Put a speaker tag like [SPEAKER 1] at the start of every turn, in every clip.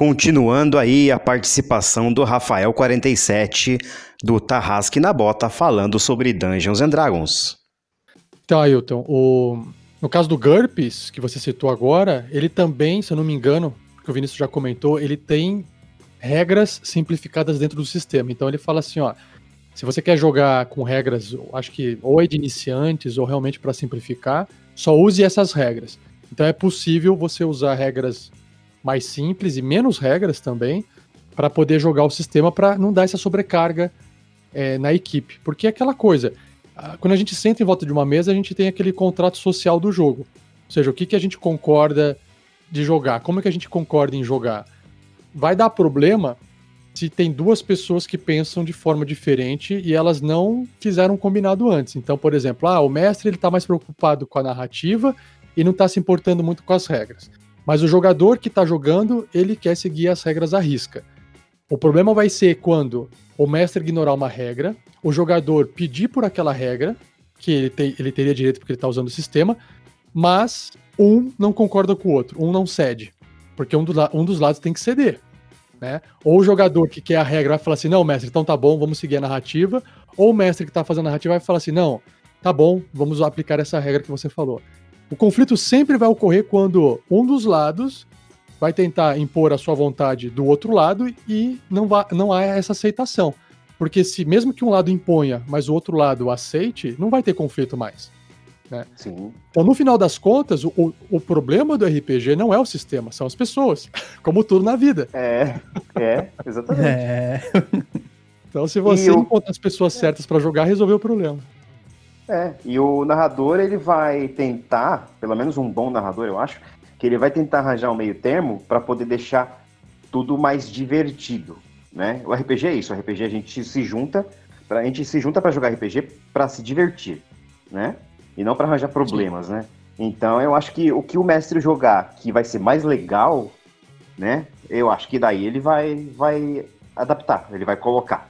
[SPEAKER 1] Continuando aí a participação do Rafael47 do Tarrasque na Bota falando sobre Dungeons and Dragons.
[SPEAKER 2] Então, Ailton, o... no caso do GURPS, que você citou agora, ele também, se eu não me engano, que o Vinícius já comentou, ele tem regras simplificadas dentro do sistema. Então ele fala assim, ó, se você quer jogar com regras, acho que ou é de iniciantes ou realmente para simplificar, só use essas regras. Então é possível você usar regras mais simples e menos regras também para poder jogar o sistema para não dar essa sobrecarga é, na equipe. Porque é aquela coisa, quando a gente senta em volta de uma mesa, a gente tem aquele contrato social do jogo. Ou seja, o que, que a gente concorda de jogar, como é que a gente concorda em jogar. Vai dar problema se tem duas pessoas que pensam de forma diferente e elas não fizeram um combinado antes. Então, por exemplo, ah, o mestre ele está mais preocupado com a narrativa e não está se importando muito com as regras. Mas o jogador que está jogando, ele quer seguir as regras à risca. O problema vai ser quando o mestre ignorar uma regra, o jogador pedir por aquela regra, que ele, te, ele teria direito porque ele está usando o sistema, mas um não concorda com o outro, um não cede. Porque um, do, um dos lados tem que ceder. Né? Ou o jogador que quer a regra vai falar assim: não, mestre, então tá bom, vamos seguir a narrativa. Ou o mestre que está fazendo a narrativa vai falar assim: não, tá bom, vamos aplicar essa regra que você falou. O conflito sempre vai ocorrer quando um dos lados vai tentar impor a sua vontade do outro lado e não, vai, não há essa aceitação. Porque se mesmo que um lado imponha, mas o outro lado aceite, não vai ter conflito mais. Né? Sim. Então, no final das contas, o, o problema do RPG não é o sistema, são as pessoas, como tudo na vida.
[SPEAKER 3] É, é, exatamente. É.
[SPEAKER 2] Então, se você encontrar as pessoas certas para jogar, resolveu o problema.
[SPEAKER 3] É, e o narrador ele vai tentar, pelo menos um bom narrador, eu acho, que ele vai tentar arranjar um meio termo para poder deixar tudo mais divertido, né? O RPG é isso, o RPG a gente se junta, pra, a gente se junta para jogar RPG para se divertir, né? E não para arranjar problemas, Sim. né? Então eu acho que o que o mestre jogar que vai ser mais legal, né? Eu acho que daí ele vai vai adaptar, ele vai colocar.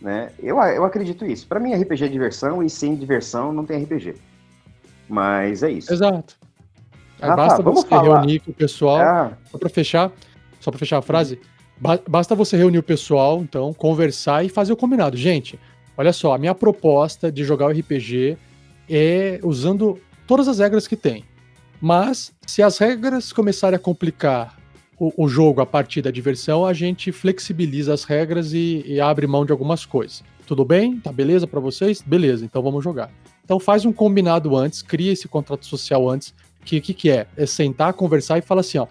[SPEAKER 3] Né? Eu, eu acredito isso. Para mim, RPG é diversão e sem diversão não tem RPG. Mas é isso.
[SPEAKER 2] Exato. Aí ah, basta tá, você falar. reunir com o pessoal. Ah. Só para fechar, só para fechar a frase, basta você reunir o pessoal, então, conversar e fazer o combinado. Gente, olha só, a minha proposta de jogar o RPG é usando todas as regras que tem. Mas se as regras começarem a complicar o, o, jogo a partir da diversão, a gente flexibiliza as regras e, e abre mão de algumas coisas. Tudo bem? Tá beleza para vocês? Beleza, então vamos jogar. Então faz um combinado antes, cria esse contrato social antes. Que que, que é? É sentar, conversar e falar assim, ó,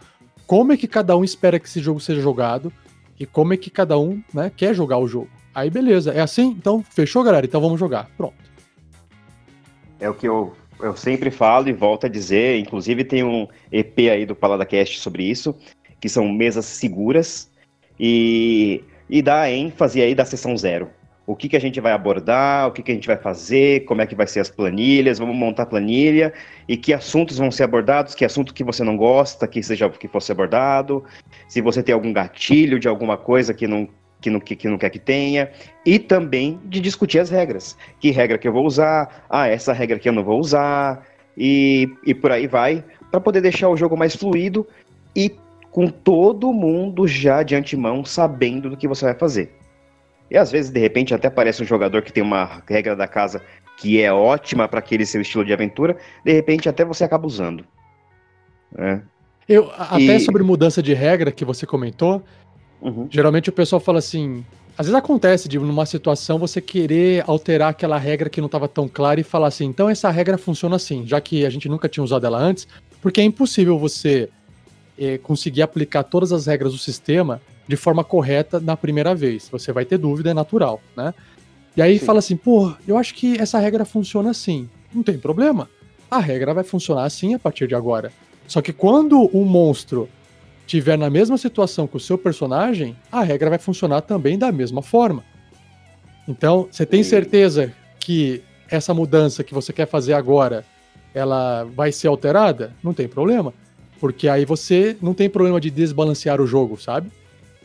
[SPEAKER 2] como é que cada um espera que esse jogo seja jogado e como é que cada um né, quer jogar o jogo. Aí beleza, é assim? Então fechou, galera? Então vamos jogar. Pronto.
[SPEAKER 3] É o que eu, eu sempre falo e volto a dizer, inclusive tem um EP aí do PaladaCast sobre isso, que são mesas seguras, e, e dá ênfase aí da sessão zero. O que, que a gente vai abordar, o que, que a gente vai fazer, como é que vai ser as planilhas, vamos montar planilha, e que assuntos vão ser abordados, que assunto que você não gosta, que seja que fosse abordado, se você tem algum gatilho de alguma coisa que não que não, que, que não quer que tenha, e também de discutir as regras. Que regra que eu vou usar? Ah, essa regra que eu não vou usar, e, e por aí vai, para poder deixar o jogo mais fluido e com todo mundo já de antemão sabendo do que você vai fazer. E às vezes, de repente, até aparece um jogador que tem uma regra da casa que é ótima para aquele seu estilo de aventura, de repente até você acaba usando.
[SPEAKER 2] É. Eu, até e... sobre mudança de regra que você comentou, uhum. geralmente o pessoal fala assim. Às vezes acontece de numa situação você querer alterar aquela regra que não estava tão clara e falar assim, então essa regra funciona assim, já que a gente nunca tinha usado ela antes, porque é impossível você é, conseguir aplicar todas as regras do sistema de forma correta na primeira vez. Você vai ter dúvida, é natural, né? E aí Sim. fala assim, pô, eu acho que essa regra funciona assim. Não tem problema. A regra vai funcionar assim a partir de agora. Só que quando um monstro tiver na mesma situação que o seu personagem, a regra vai funcionar também da mesma forma. Então, você tem certeza que essa mudança que você quer fazer agora, ela vai ser alterada? Não tem problema. Porque aí você não tem problema de desbalancear o jogo, sabe?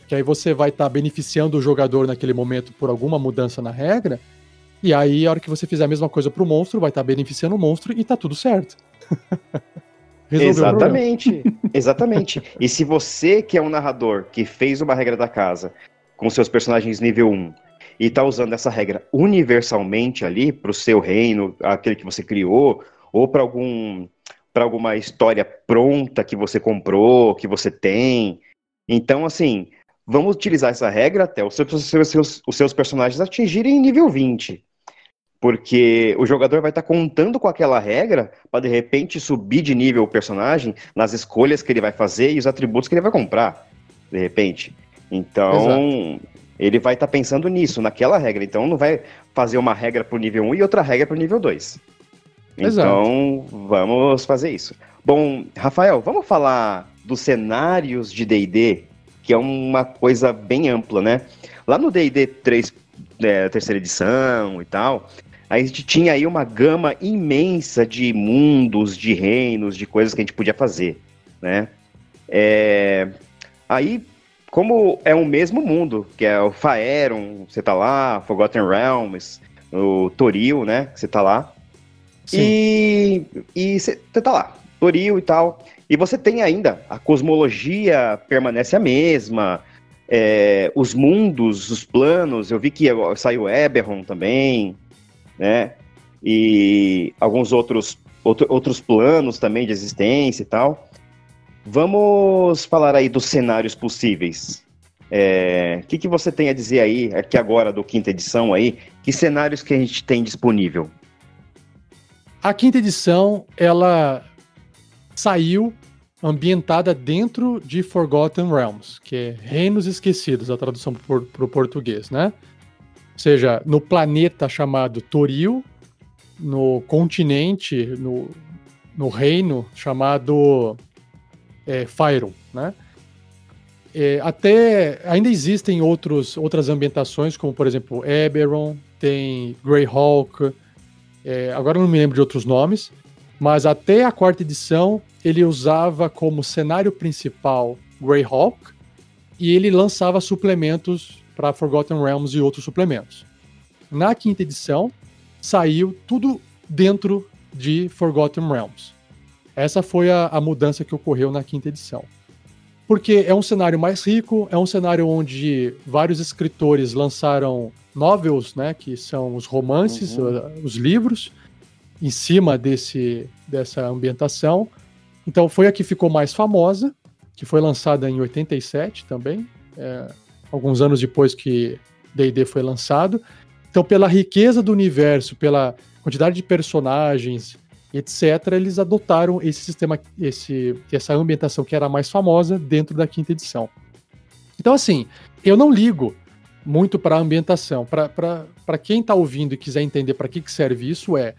[SPEAKER 2] Que aí você vai estar tá beneficiando o jogador naquele momento por alguma mudança na regra. E aí, a hora que você fizer a mesma coisa pro monstro, vai estar tá beneficiando o monstro e tá tudo certo.
[SPEAKER 3] Exatamente, exatamente. E se você que é um narrador que fez uma regra da casa com seus personagens nível 1 e tá usando essa regra universalmente ali para o seu reino, aquele que você criou, ou para algum para alguma história pronta que você comprou, que você tem. Então, assim, vamos utilizar essa regra até os seus, os seus, os seus personagens atingirem nível 20. Porque o jogador vai estar tá contando com aquela regra para de repente subir de nível o personagem nas escolhas que ele vai fazer e os atributos que ele vai comprar, de repente. Então, Exato. ele vai estar tá pensando nisso, naquela regra. Então, não vai fazer uma regra para o nível 1 e outra regra para o nível 2. Então, vamos fazer isso. Bom, Rafael, vamos falar dos cenários de D&D, que é uma coisa bem ampla, né? Lá no D&D 3, é, terceira edição e tal, a gente tinha aí uma gama imensa de mundos, de reinos, de coisas que a gente podia fazer, né? É... Aí, como é o mesmo mundo, que é o Faeron, você tá lá, Forgotten Realms, o Toril, né, que você tá lá, Sim. E você tá lá, Toril e tal. E você tem ainda a cosmologia permanece a mesma, é, os mundos, os planos. Eu vi que saiu Eberron também, né? E alguns outros, outro, outros planos também de existência e tal. Vamos falar aí dos cenários possíveis. O é, que, que você tem a dizer aí, aqui agora do quinta edição aí? Que cenários que a gente tem disponível?
[SPEAKER 2] A quinta edição, ela saiu ambientada dentro de Forgotten Realms, que é Reinos Esquecidos, a tradução para o português, né? Ou seja, no planeta chamado Toril, no continente, no, no reino chamado é, Fyron, né? É, até ainda existem outros, outras ambientações, como por exemplo Eberron, tem Greyhawk, é, agora eu não me lembro de outros nomes, mas até a quarta edição ele usava como cenário principal Greyhawk e ele lançava suplementos para Forgotten Realms e outros suplementos. Na quinta edição saiu tudo dentro de Forgotten Realms. Essa foi a, a mudança que ocorreu na quinta edição. Porque é um cenário mais rico, é um cenário onde vários escritores lançaram novels, né, que são os romances, uhum. os livros, em cima desse, dessa ambientação. Então foi a que ficou mais famosa, que foi lançada em 87 também, é, alguns anos depois que D&D foi lançado. Então pela riqueza do universo, pela quantidade de personagens, etc., eles adotaram esse sistema, esse, essa ambientação que era mais famosa dentro da quinta edição. Então assim, eu não ligo muito para ambientação. Para quem está ouvindo e quiser entender para que, que serve isso, é,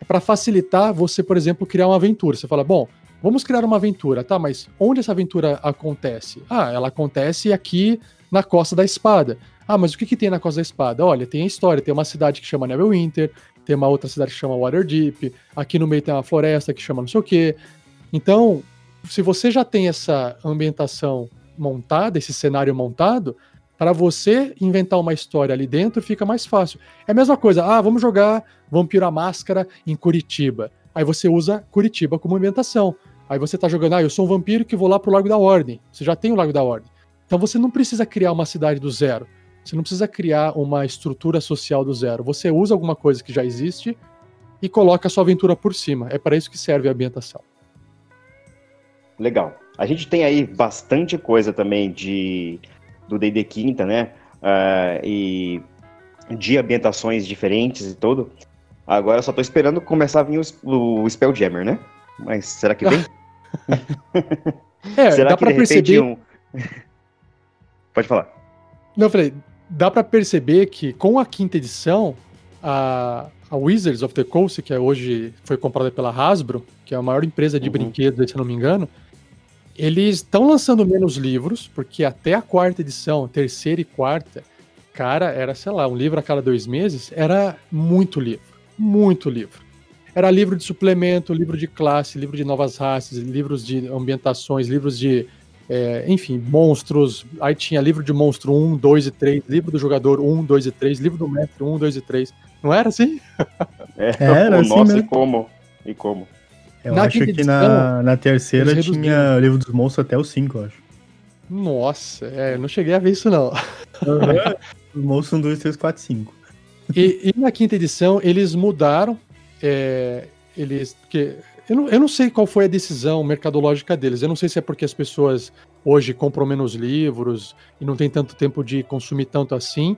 [SPEAKER 2] é para facilitar você, por exemplo, criar uma aventura. Você fala, bom, vamos criar uma aventura, tá? Mas onde essa aventura acontece? Ah, ela acontece aqui na Costa da Espada. Ah, mas o que, que tem na Costa da Espada? Olha, tem a história, tem uma cidade que chama Neverwinter, tem uma outra cidade que chama Waterdeep, aqui no meio tem uma floresta que chama não sei o quê. Então, se você já tem essa ambientação montada, esse cenário montado, para você inventar uma história ali dentro fica mais fácil. É a mesma coisa, ah, vamos jogar Vampiro à Máscara em Curitiba. Aí você usa Curitiba como ambientação. Aí você tá jogando, ah, eu sou um vampiro que vou lá pro Lago da Ordem. Você já tem o Lago da Ordem. Então você não precisa criar uma cidade do zero. Você não precisa criar uma estrutura social do zero. Você usa alguma coisa que já existe e coloca a sua aventura por cima. É para isso que serve a ambientação.
[SPEAKER 3] Legal. A gente tem aí bastante coisa também de do D&D Quinta, né? Uh, e de ambientações diferentes e tudo. Agora eu só tô esperando começar a vir o, o Spelljammer, né? Mas será que vem?
[SPEAKER 2] é, será dá que pra perceber... Um...
[SPEAKER 3] Pode falar.
[SPEAKER 2] Não, eu falei, dá para perceber que com a quinta edição, a, a Wizards of the Coast, que é hoje foi comprada pela Hasbro, que é a maior empresa de uhum. brinquedos, se não me engano, eles estão lançando menos livros, porque até a quarta edição, terceira e quarta, cara, era, sei lá, um livro a cada dois meses, era muito livro. Muito livro. Era livro de suplemento, livro de classe, livro de novas raças, livros de ambientações, livros de. É, enfim, monstros. Aí tinha livro de monstro 1, 2 e 3, livro do jogador 1, 2 e 3, livro do mestre 1, 2 e 3. Não era assim?
[SPEAKER 3] É, era assim nossa, mesmo. e como? E como?
[SPEAKER 4] Eu na acho que edição, na, na terceira tinha o livro dos monstros até o 5, eu acho.
[SPEAKER 2] Nossa, é, não cheguei a ver isso não.
[SPEAKER 4] Uhum. Os monstros são 2, 3, 4, 5.
[SPEAKER 2] E, e, na quinta edição eles mudaram. É, eles. Que, eu, não, eu não sei qual foi a decisão mercadológica deles. Eu não sei se é porque as pessoas hoje compram menos livros e não tem tanto tempo de consumir tanto assim.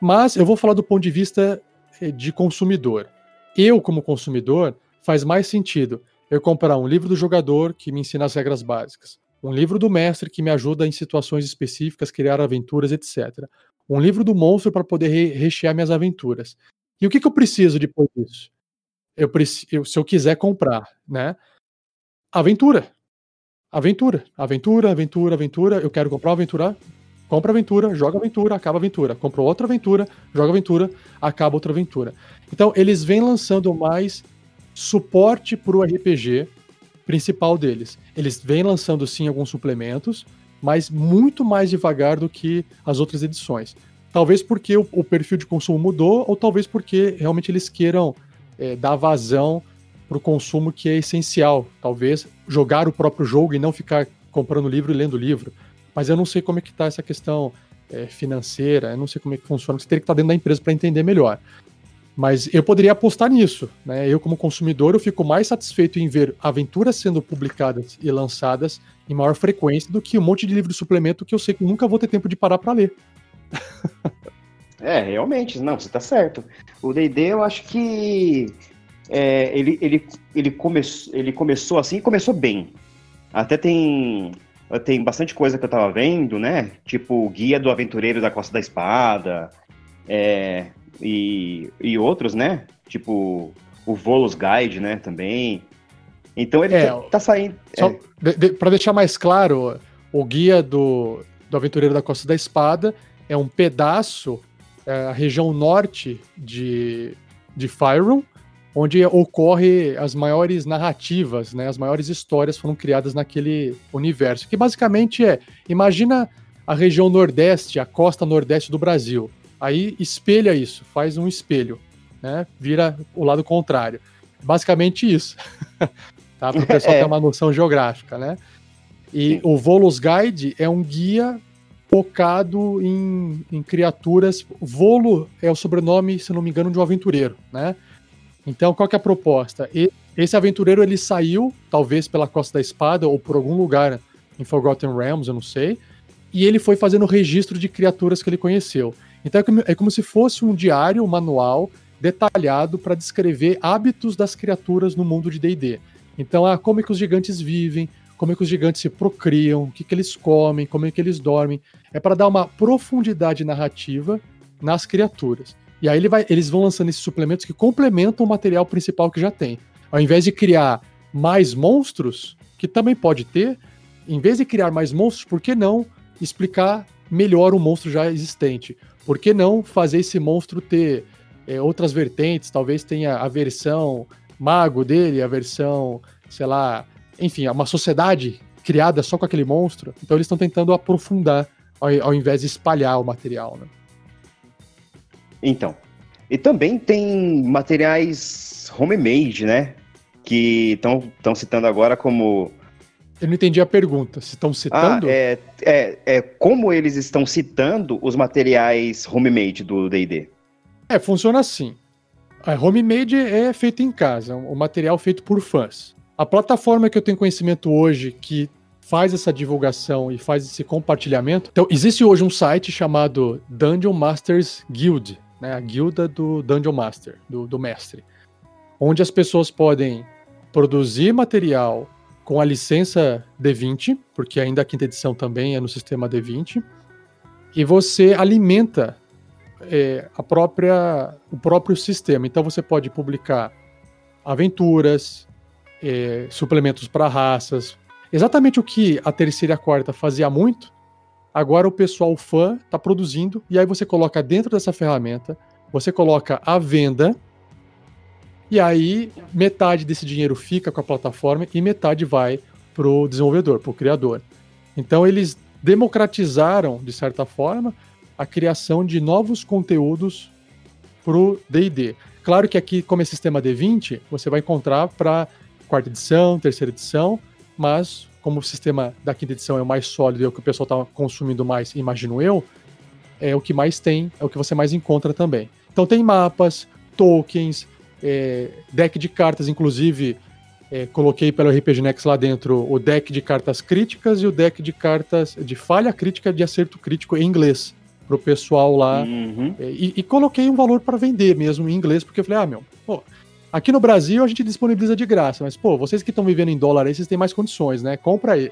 [SPEAKER 2] Mas eu vou falar do ponto de vista é, de consumidor. Eu, como consumidor, faz mais sentido eu comprar um livro do jogador que me ensina as regras básicas, um livro do mestre que me ajuda em situações específicas, criar aventuras, etc. Um livro do monstro para poder re rechear minhas aventuras. E o que, que eu preciso depois disso? Eu, eu, se eu quiser comprar, né? Aventura. Aventura, aventura, aventura, aventura. Eu quero comprar aventura. Compra aventura, joga aventura, acaba aventura. Compra outra aventura, joga aventura, acaba outra aventura. Então, eles vêm lançando mais suporte para o RPG principal deles. Eles vêm lançando sim alguns suplementos, mas muito mais devagar do que as outras edições. Talvez porque o, o perfil de consumo mudou, ou talvez porque realmente eles queiram é, dar vazão para o consumo que é essencial. Talvez jogar o próprio jogo e não ficar comprando livro e lendo livro. Mas eu não sei como é que está essa questão é, financeira, eu não sei como é que funciona, você teria que estar tá dentro da empresa para entender melhor. Mas eu poderia apostar nisso, né? Eu, como consumidor, eu fico mais satisfeito em ver aventuras sendo publicadas e lançadas em maior frequência do que um monte de livro de suplemento que eu sei que nunca vou ter tempo de parar para ler.
[SPEAKER 3] é, realmente, não, você tá certo. O D&D, eu acho que é, ele, ele, ele, come, ele começou assim começou bem. Até tem, tem bastante coisa que eu tava vendo, né? Tipo, Guia do Aventureiro da Costa da Espada, é, e, e outros, né? Tipo o Volos Guide, né? Também. Então ele é, tá, tá saindo.
[SPEAKER 2] Só é. de, para deixar mais claro, o guia do, do Aventureiro da Costa da Espada é um pedaço, é, a região norte de, de Fyron, onde ocorre as maiores narrativas, né? As maiores histórias foram criadas naquele universo. Que basicamente é, imagina a região nordeste, a costa nordeste do Brasil. Aí espelha isso, faz um espelho, né? Vira o lado contrário. Basicamente isso. tá? Para o pessoal é. ter uma noção geográfica, né? E o Volos Guide é um guia focado em, em, criaturas. Volo é o sobrenome, se não me engano, de um aventureiro, né? Então, qual que é a proposta? E, esse aventureiro ele saiu, talvez pela Costa da Espada ou por algum lugar em Forgotten Realms, eu não sei, e ele foi fazendo o registro de criaturas que ele conheceu. Então é como, é como se fosse um diário, manual detalhado para descrever hábitos das criaturas no mundo de D&D. Então, ah, como é que os gigantes vivem, como é que os gigantes se procriam, o que, que eles comem, como é que eles dormem. É para dar uma profundidade narrativa nas criaturas. E aí ele vai, eles vão lançando esses suplementos que complementam o material principal que já tem. Ao invés de criar mais monstros, que também pode ter, em vez de criar mais monstros, por que não explicar melhor o monstro já existente? Por que não fazer esse monstro ter é, outras vertentes? Talvez tenha a versão mago dele, a versão, sei lá, enfim, uma sociedade criada só com aquele monstro. Então eles estão tentando aprofundar ao, ao, invés de espalhar o material, né?
[SPEAKER 3] Então. E também tem materiais homemade, né? Que estão citando agora como
[SPEAKER 2] eu não entendi a pergunta. Se estão citando?
[SPEAKER 3] Ah, é, é, é como eles estão citando os materiais homemade do D&D.
[SPEAKER 2] É, funciona assim. A homemade é feito em casa, o material feito por fãs. A plataforma que eu tenho conhecimento hoje que faz essa divulgação e faz esse compartilhamento. Então, existe hoje um site chamado Dungeon Masters Guild, né? A guilda do Dungeon Master, do, do mestre. Onde as pessoas podem produzir material com a licença D20, porque ainda a quinta edição também é no sistema D20, e você alimenta é, a própria, o próprio sistema. Então você pode publicar aventuras, é, suplementos para raças, exatamente o que a terceira e a quarta fazia muito. Agora o pessoal fã está produzindo e aí você coloca dentro dessa ferramenta, você coloca a venda e aí, metade desse dinheiro fica com a plataforma e metade vai para o desenvolvedor, para o criador. Então, eles democratizaram, de certa forma, a criação de novos conteúdos para o DD. Claro que aqui, como é sistema D20, você vai encontrar para quarta edição, terceira edição, mas como o sistema da quinta edição é o mais sólido e é o que o pessoal está consumindo mais, imagino eu, é o que mais tem, é o que você mais encontra também. Então tem mapas, tokens, é, deck de cartas, inclusive é, coloquei pelo RPG Next lá dentro o deck de cartas críticas e o deck de cartas de falha crítica de acerto crítico em inglês pro pessoal lá. Uhum. É, e, e, coloquei um valor para vender mesmo em inglês, porque eu falei, ah, meu, pô, aqui no Brasil a gente disponibiliza de graça, mas, pô, vocês que estão vivendo em dólar aí, vocês têm mais condições, né? Compra aí.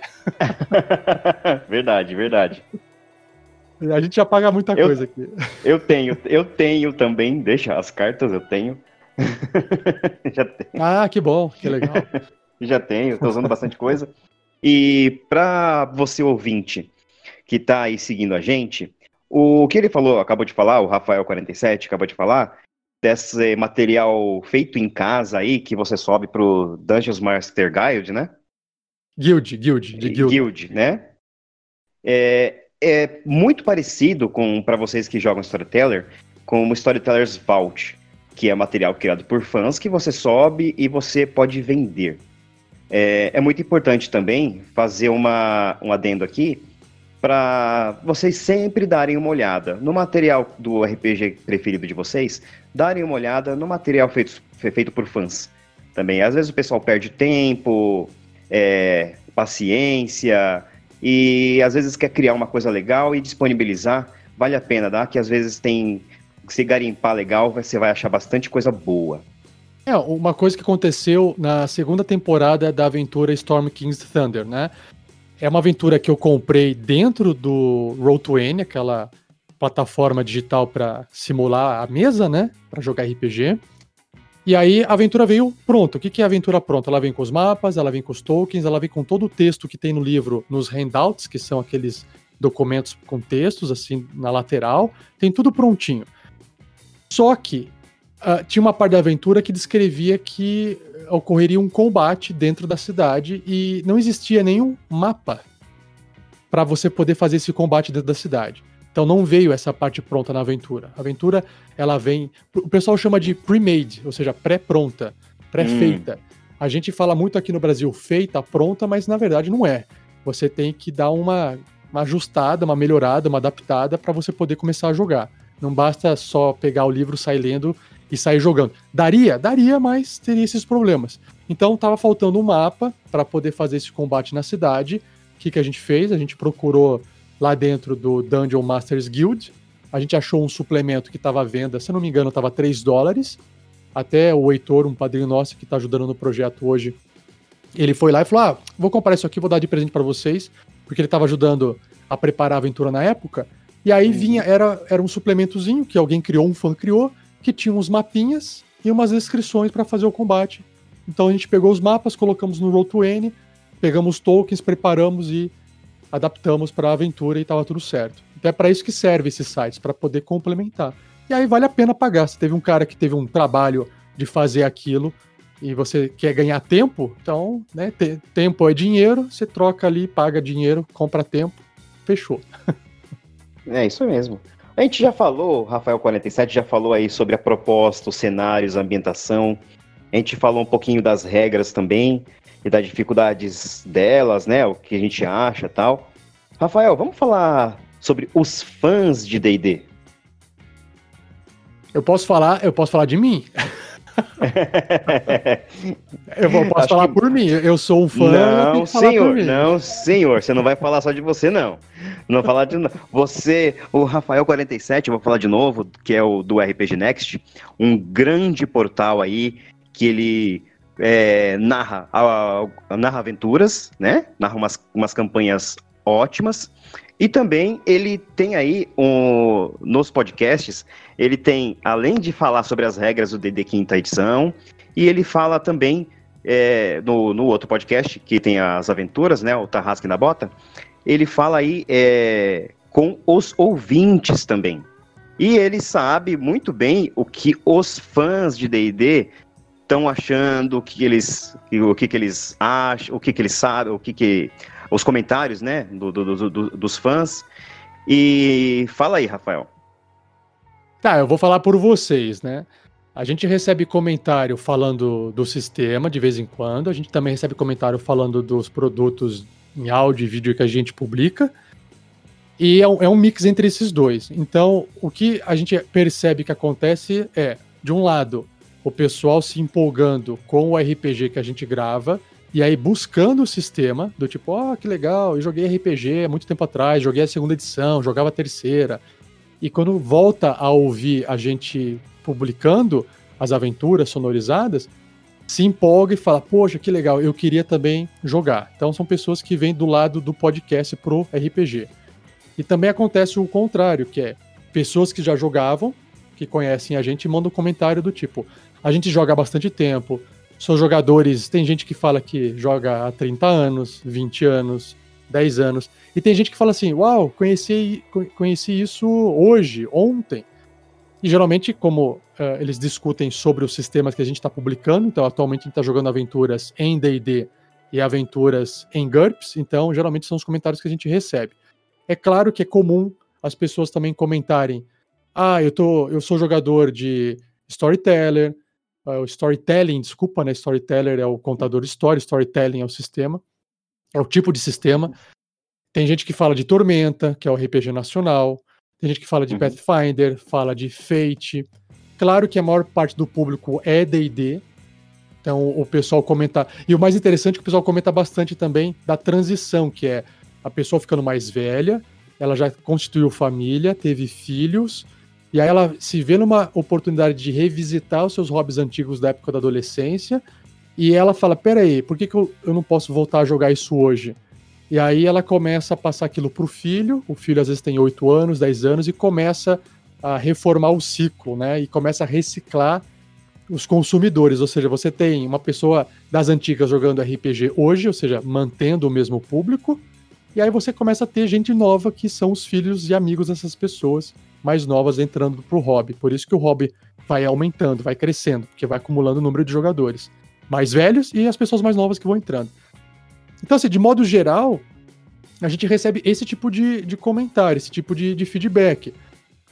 [SPEAKER 3] verdade, verdade.
[SPEAKER 2] A gente já paga muita eu, coisa aqui.
[SPEAKER 3] Eu tenho, eu tenho também, deixa as cartas, eu tenho.
[SPEAKER 2] já tenho. Ah, que bom, que legal.
[SPEAKER 3] já tenho, estou usando bastante coisa. E para você ouvinte que está aí seguindo a gente, o que ele falou, acabou de falar, o Rafael47 acabou de falar, desse material feito em casa aí, que você sobe pro Dungeons Master Guild, né?
[SPEAKER 2] Guild, Guild, de Guild.
[SPEAKER 3] Guild, né? É, é muito parecido com, para vocês que jogam Storyteller, com o Storyteller's Vault que é material criado por fãs, que você sobe e você pode vender. É, é muito importante também fazer uma, um adendo aqui para vocês sempre darem uma olhada no material do RPG preferido de vocês, darem uma olhada no material feito, feito por fãs. Também, às vezes o pessoal perde tempo, é, paciência, e às vezes quer criar uma coisa legal e disponibilizar. Vale a pena, dá? Que às vezes tem se garimpar legal, você vai achar bastante coisa boa.
[SPEAKER 2] É, uma coisa que aconteceu na segunda temporada da aventura Storm King's Thunder, né? É uma aventura que eu comprei dentro do Roll20, aquela plataforma digital para simular a mesa, né? Para jogar RPG. E aí a aventura veio pronta. O que, que é a aventura pronta? Ela vem com os mapas, ela vem com os tokens, ela vem com todo o texto que tem no livro nos handouts, que são aqueles documentos com textos assim na lateral. Tem tudo prontinho. Só que uh, tinha uma parte da aventura que descrevia que ocorreria um combate dentro da cidade e não existia nenhum mapa para você poder fazer esse combate dentro da cidade. Então não veio essa parte pronta na aventura. A aventura, ela vem. O pessoal chama de pre-made, ou seja, pré-pronta, pré-feita. Hum. A gente fala muito aqui no Brasil feita, pronta, mas na verdade não é. Você tem que dar uma, uma ajustada, uma melhorada, uma adaptada para você poder começar a jogar. Não basta só pegar o livro, sair lendo e sair jogando. Daria? Daria, mas teria esses problemas. Então estava faltando um mapa para poder fazer esse combate na cidade. O que, que a gente fez? A gente procurou lá dentro do Dungeon Masters Guild. A gente achou um suplemento que estava à venda, se não me engano, estava 3 dólares. Até o Heitor, um padrinho nosso que está ajudando no projeto hoje, ele foi lá e falou: Ah, vou comprar isso aqui, vou dar de presente para vocês, porque ele estava ajudando a preparar a aventura na época. E aí vinha, era, era um suplementozinho que alguém criou, um fã criou, que tinha uns mapinhas e umas descrições para fazer o combate. Então a gente pegou os mapas, colocamos no Roll20, pegamos tokens, preparamos e adaptamos para a aventura e estava tudo certo. Então é para isso que serve esses sites, para poder complementar. E aí vale a pena pagar. Se teve um cara que teve um trabalho de fazer aquilo e você quer ganhar tempo, então, né, tempo é dinheiro, você troca ali, paga dinheiro, compra tempo, fechou.
[SPEAKER 3] É isso mesmo. A gente já falou, Rafael 47 já falou aí sobre a proposta, os cenários, a ambientação. A gente falou um pouquinho das regras também e das dificuldades delas, né? O que a gente acha tal. Rafael, vamos falar sobre os fãs de D&D.
[SPEAKER 2] Eu posso falar, eu posso falar de mim. Eu vou, posso Acho falar que... por mim. Eu sou um fã.
[SPEAKER 3] Não, senhor. Não, senhor. Você não vai falar só de você, não. Não falar de você, o Rafael 47, eu vou falar de novo, que é o do RPG Next, um grande portal aí que ele é, narra, a, a, narra aventuras, né? Narra umas, umas campanhas ótimas. E também ele tem aí um, nos podcasts, ele tem, além de falar sobre as regras do DD quinta edição, e ele fala também é, no, no outro podcast, que tem as aventuras, né? O Tarrasque na Bota, ele fala aí é, com os ouvintes também. E ele sabe muito bem o que os fãs de D&D estão achando, o que eles, o que, que eles acham, o que, que eles sabem, o que, que os comentários, né, do, do, do, dos fãs. E fala aí, Rafael.
[SPEAKER 2] Tá, eu vou falar por vocês, né? A gente recebe comentário falando do sistema de vez em quando, a gente também recebe comentário falando dos produtos em áudio e vídeo que a gente publica. E é um, é um mix entre esses dois. Então, o que a gente percebe que acontece é, de um lado, o pessoal se empolgando com o RPG que a gente grava, e aí buscando o sistema, do tipo, ó, oh, que legal, eu joguei RPG muito tempo atrás, joguei a segunda edição, jogava a terceira. E quando volta a ouvir a gente publicando as aventuras sonorizadas, se empolga e fala, poxa, que legal, eu queria também jogar. Então são pessoas que vêm do lado do podcast pro RPG. E também acontece o contrário, que é pessoas que já jogavam, que conhecem a gente, mandam um comentário do tipo, a gente joga há bastante tempo, são jogadores. Tem gente que fala que joga há 30 anos, 20 anos, 10 anos. E tem gente que fala assim: Uau, conheci, conheci isso hoje, ontem. E geralmente, como uh, eles discutem sobre os sistemas que a gente está publicando, então atualmente a gente está jogando aventuras em DD e aventuras em GURPS, então geralmente são os comentários que a gente recebe. É claro que é comum as pessoas também comentarem: Ah, eu, tô, eu sou jogador de Storyteller, é o storytelling, desculpa, né? Storyteller é o contador de história, storytelling é o sistema, é o tipo de sistema. Tem gente que fala de Tormenta, que é o RPG nacional. Tem gente que fala de uhum. Pathfinder, fala de Fate. Claro que a maior parte do público é D&D. Então o pessoal comenta, e o mais interessante é que o pessoal comenta bastante também da transição, que é a pessoa ficando mais velha, ela já constituiu família, teve filhos, e aí ela se vê numa oportunidade de revisitar os seus hobbies antigos da época da adolescência. E ela fala: peraí, por que, que eu, eu não posso voltar a jogar isso hoje? E aí ela começa a passar aquilo pro filho. O filho às vezes tem 8 anos, 10 anos, e começa a reformar o ciclo, né? E começa a reciclar os consumidores. Ou seja, você tem uma pessoa das antigas jogando RPG hoje, ou seja, mantendo o mesmo público. E aí você começa a ter gente nova que são os filhos e amigos dessas pessoas mais novas entrando pro hobby. Por isso que o hobby vai aumentando, vai crescendo, porque vai acumulando o número de jogadores mais velhos e as pessoas mais novas que vão entrando. Então, assim, de modo geral, a gente recebe esse tipo de, de comentário, esse tipo de, de feedback.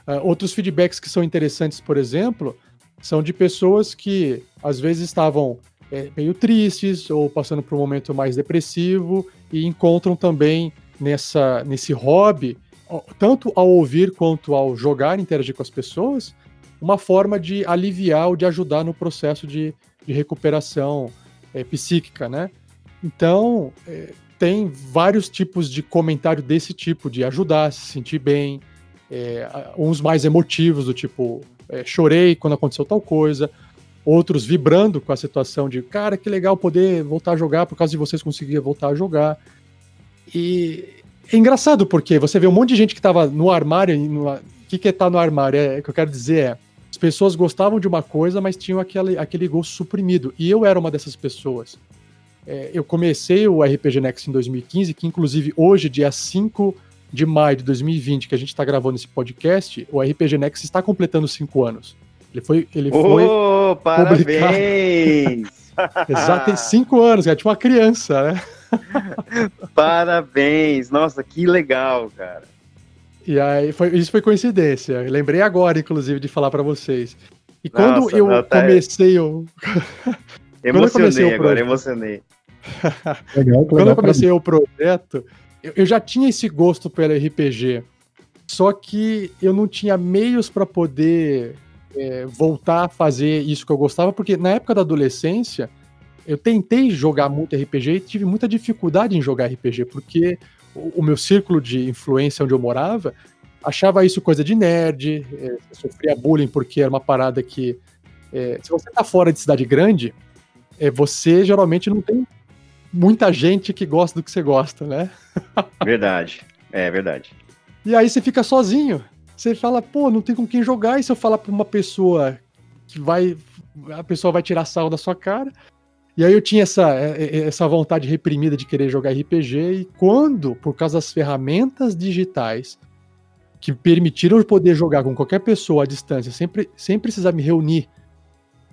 [SPEAKER 2] Uh, outros feedbacks que são interessantes, por exemplo, são de pessoas que às vezes estavam é, meio tristes ou passando por um momento mais depressivo e encontram também nessa, nesse hobby tanto ao ouvir quanto ao jogar, interagir com as pessoas, uma forma de aliviar ou de ajudar no processo de, de recuperação é, psíquica, né? Então, é, tem vários tipos de comentário desse tipo, de ajudar se sentir bem, é, uns mais emotivos, do tipo, chorei quando aconteceu tal coisa, outros vibrando com a situação de, cara, que legal poder voltar a jogar, por causa de vocês conseguir voltar a jogar. E é engraçado porque você vê um monte de gente que tava no armário. O que, que é tá no armário? É, o que eu quero dizer é. As pessoas gostavam de uma coisa, mas tinham aquele, aquele gosto suprimido. E eu era uma dessas pessoas. É, eu comecei o RPG Next em 2015, que inclusive hoje, dia 5 de maio de 2020, que a gente está gravando esse podcast, o RPG Next está completando 5 anos. Ele foi. Ele oh,
[SPEAKER 3] foi parabéns!
[SPEAKER 2] Exato, tem 5 anos, é tipo uma criança, né?
[SPEAKER 3] Parabéns! Nossa, que legal, cara.
[SPEAKER 2] E aí, foi, isso foi coincidência. Lembrei agora, inclusive, de falar para vocês. E quando Nossa, eu não, tá... comecei o.
[SPEAKER 3] emocionei eu agora, emocionei.
[SPEAKER 2] legal, quando eu comecei o projeto, eu, eu já tinha esse gosto pelo RPG. Só que eu não tinha meios para poder é, voltar a fazer isso que eu gostava, porque na época da adolescência, eu tentei jogar muito RPG e tive muita dificuldade em jogar RPG, porque o, o meu círculo de influência onde eu morava achava isso coisa de nerd, é, sofria bullying porque era uma parada que. É, se você tá fora de cidade grande, é, você geralmente não tem muita gente que gosta do que você gosta, né?
[SPEAKER 3] Verdade, é verdade.
[SPEAKER 2] E aí você fica sozinho. Você fala, pô, não tem com quem jogar. E se eu falar pra uma pessoa que vai. A pessoa vai tirar sal da sua cara. E aí eu tinha essa, é, é, essa vontade reprimida de querer jogar RPG, e quando, por causa das ferramentas digitais que permitiram eu poder jogar com qualquer pessoa à distância, sem, sem precisar me reunir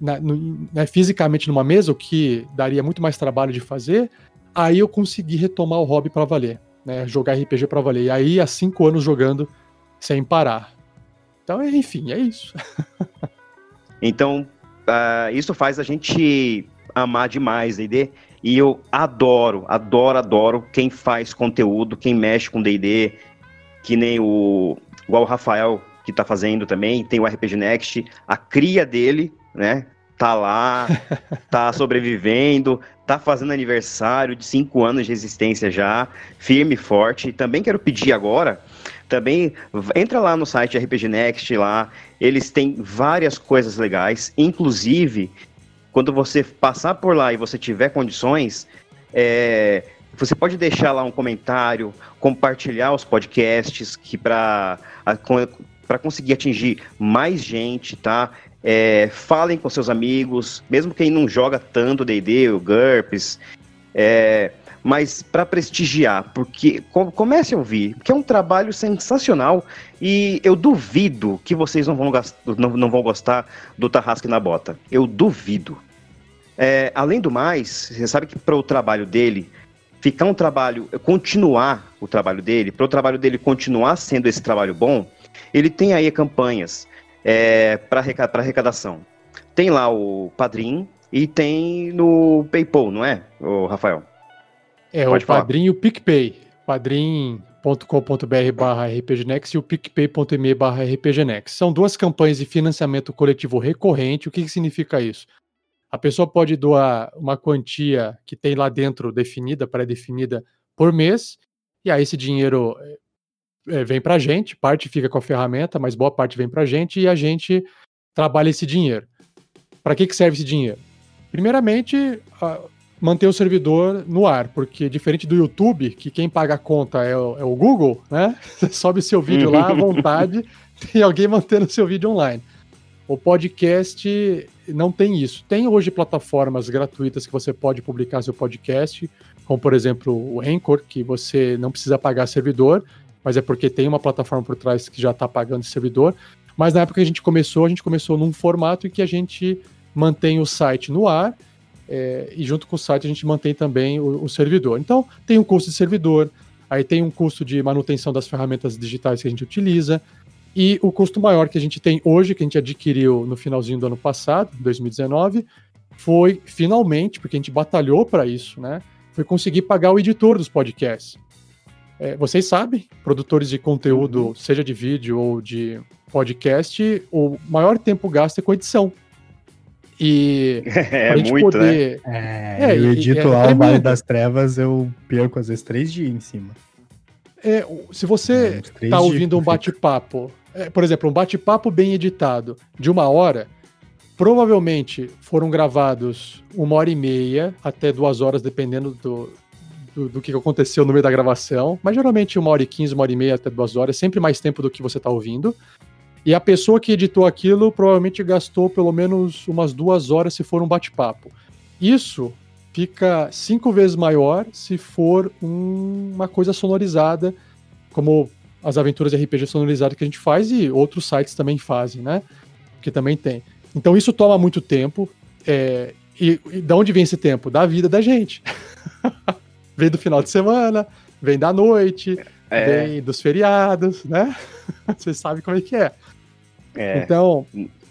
[SPEAKER 2] na, no, né, fisicamente numa mesa, o que daria muito mais trabalho de fazer, aí eu consegui retomar o hobby para valer, né, jogar RPG para valer. E aí, há cinco anos jogando sem parar. Então, enfim, é isso.
[SPEAKER 3] Então, uh, isso faz a gente amar demais D&D. E eu adoro, adoro, adoro quem faz conteúdo, quem mexe com D&D, que nem o igual o Rafael que tá fazendo também, tem o RPG Next, a cria dele, né? Tá lá, tá sobrevivendo, tá fazendo aniversário de cinco anos de existência já, firme e forte. Também quero pedir agora, também entra lá no site RPG Next lá, eles têm várias coisas legais, inclusive quando você passar por lá e você tiver condições, é, você pode deixar lá um comentário, compartilhar os podcasts que para para conseguir atingir mais gente, tá? É, falem com seus amigos, mesmo quem não joga tanto D&D, o GURPS, é, mas para prestigiar, porque comece a ouvir, que é um trabalho sensacional e eu duvido que vocês não vão, não, não vão gostar do Tarrasque na Bota. Eu duvido. É, além do mais, você sabe que para o trabalho dele ficar um trabalho, continuar o trabalho dele, para o trabalho dele continuar sendo esse trabalho bom, ele tem aí campanhas é, para arrecadação. Tem lá o Padrim e tem no PayPal, não é, o Rafael?
[SPEAKER 2] É, Pode o falar. Padrim e o PicPay. padrim.com.br barra rpgnex e o picpay.me barra rpgnex. São duas campanhas de financiamento coletivo recorrente. O que, que significa isso? A pessoa pode doar uma quantia que tem lá dentro definida, pré-definida, por mês, e aí esse dinheiro é, vem para a gente, parte fica com a ferramenta, mas boa parte vem para a gente e a gente trabalha esse dinheiro. Para que, que serve esse dinheiro? Primeiramente, manter o servidor no ar, porque diferente do YouTube, que quem paga a conta é o, é o Google, né? Você sobe seu vídeo lá à vontade, tem alguém mantendo seu vídeo online. O podcast não tem isso. Tem hoje plataformas gratuitas que você pode publicar seu podcast, como por exemplo o Anchor, que você não precisa pagar servidor, mas é porque tem uma plataforma por trás que já está pagando servidor. Mas na época que a gente começou, a gente começou num formato em que a gente mantém o site no ar é, e junto com o site a gente mantém também o, o servidor. Então tem um custo de servidor, aí tem um custo de manutenção das ferramentas digitais que a gente utiliza, e o custo maior que a gente tem hoje, que a gente adquiriu no finalzinho do ano passado, 2019, foi finalmente, porque a gente batalhou para isso, né? Foi conseguir pagar o editor dos podcasts. É, vocês sabem, produtores de conteúdo, uhum. seja de vídeo ou de podcast, o maior tempo gasto é com edição. E
[SPEAKER 3] é muito, poder...
[SPEAKER 4] né? É, é eu edito é, lá o Vale das Trevas, eu perco às vezes três dias em cima.
[SPEAKER 2] É, se você está ouvindo um bate-papo é, por exemplo, um bate-papo bem editado de uma hora, provavelmente foram gravados uma hora e meia até duas horas, dependendo do, do, do, que aconteceu no meio da gravação. Mas geralmente uma hora e quinze, uma hora e meia até duas horas, sempre mais tempo do que você está ouvindo. E a pessoa que editou aquilo provavelmente gastou pelo menos umas duas horas se for um bate-papo. Isso fica cinco vezes maior se for um, uma coisa sonorizada, como as aventuras de RPG sonorizadas que a gente faz e outros sites também fazem, né? Que também tem. Então isso toma muito tempo. É, e, e da onde vem esse tempo? Da vida da gente. vem do final de semana, vem da noite, é. vem dos feriados, né? Você sabe como é que é. É. Então,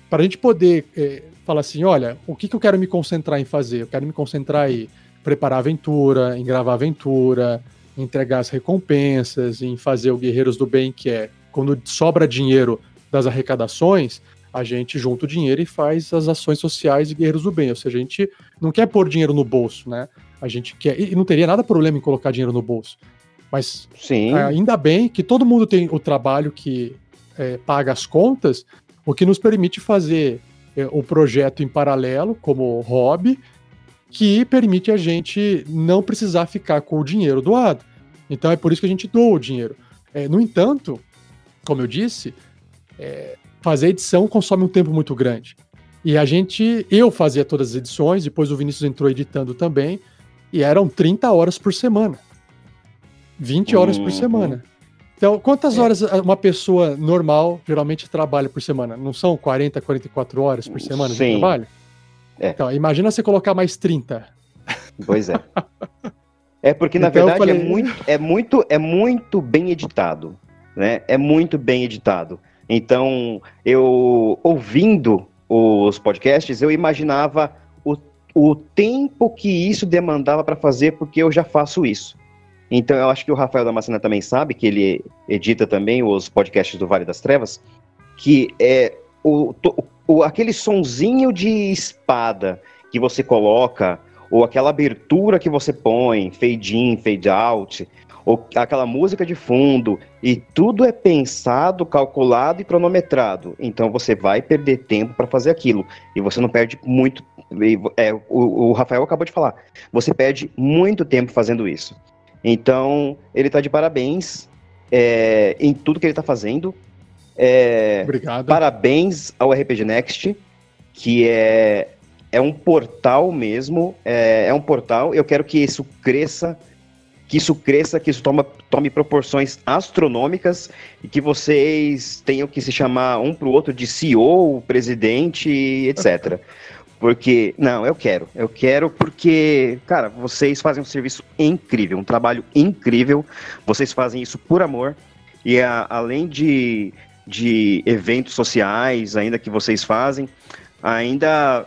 [SPEAKER 2] para a gente poder é, falar assim, olha, o que, que eu quero me concentrar em fazer? Eu quero me concentrar em preparar aventura, em gravar aventura, entregar as recompensas, em fazer o Guerreiros do Bem, que é quando sobra dinheiro das arrecadações, a gente junta o dinheiro e faz as ações sociais de Guerreiros do Bem. Ou seja, a gente não quer pôr dinheiro no bolso, né? A gente quer. E não teria nada problema em colocar dinheiro no bolso. Mas Sim. ainda bem que todo mundo tem o trabalho que é, paga as contas, o que nos permite fazer é, o projeto em paralelo, como hobby, que permite a gente não precisar ficar com o dinheiro doado. Então é por isso que a gente doa o dinheiro. É, no entanto, como eu disse, é, fazer edição consome um tempo muito grande. E a gente, eu fazia todas as edições, depois o Vinícius entrou editando também, e eram 30 horas por semana. 20 horas uhum. por semana. Então, quantas é. horas uma pessoa normal geralmente trabalha por semana? Não são 40, 44 horas por semana Sim. de trabalho? É. Então, imagina você colocar mais 30.
[SPEAKER 3] Pois é. É porque, na então, verdade, falei... é, muito, é, muito, é muito bem editado. Né? É muito bem editado. Então, eu ouvindo os podcasts, eu imaginava o, o tempo que isso demandava para fazer, porque eu já faço isso. Então eu acho que o Rafael Damascena também sabe, que ele edita também os podcasts do Vale das Trevas, que é o, o, aquele sonzinho de espada que você coloca, ou aquela abertura que você põe, fade in, fade out, ou aquela música de fundo, e tudo é pensado, calculado e cronometrado. Então você vai perder tempo para fazer aquilo, e você não perde muito. É, o, o Rafael acabou de falar, você perde muito tempo fazendo isso. Então, ele está de parabéns é, em tudo que ele está fazendo. É,
[SPEAKER 2] Obrigado.
[SPEAKER 3] Parabéns ao RPG Next, que é, é um portal mesmo. É, é um portal. Eu quero que isso cresça que isso cresça, que isso toma, tome proporções astronômicas e que vocês tenham que se chamar um para o outro de CEO, presidente, etc. Porque, não, eu quero. Eu quero porque, cara, vocês fazem um serviço incrível, um trabalho incrível. Vocês fazem isso por amor. E a, além de, de eventos sociais, ainda que vocês fazem, ainda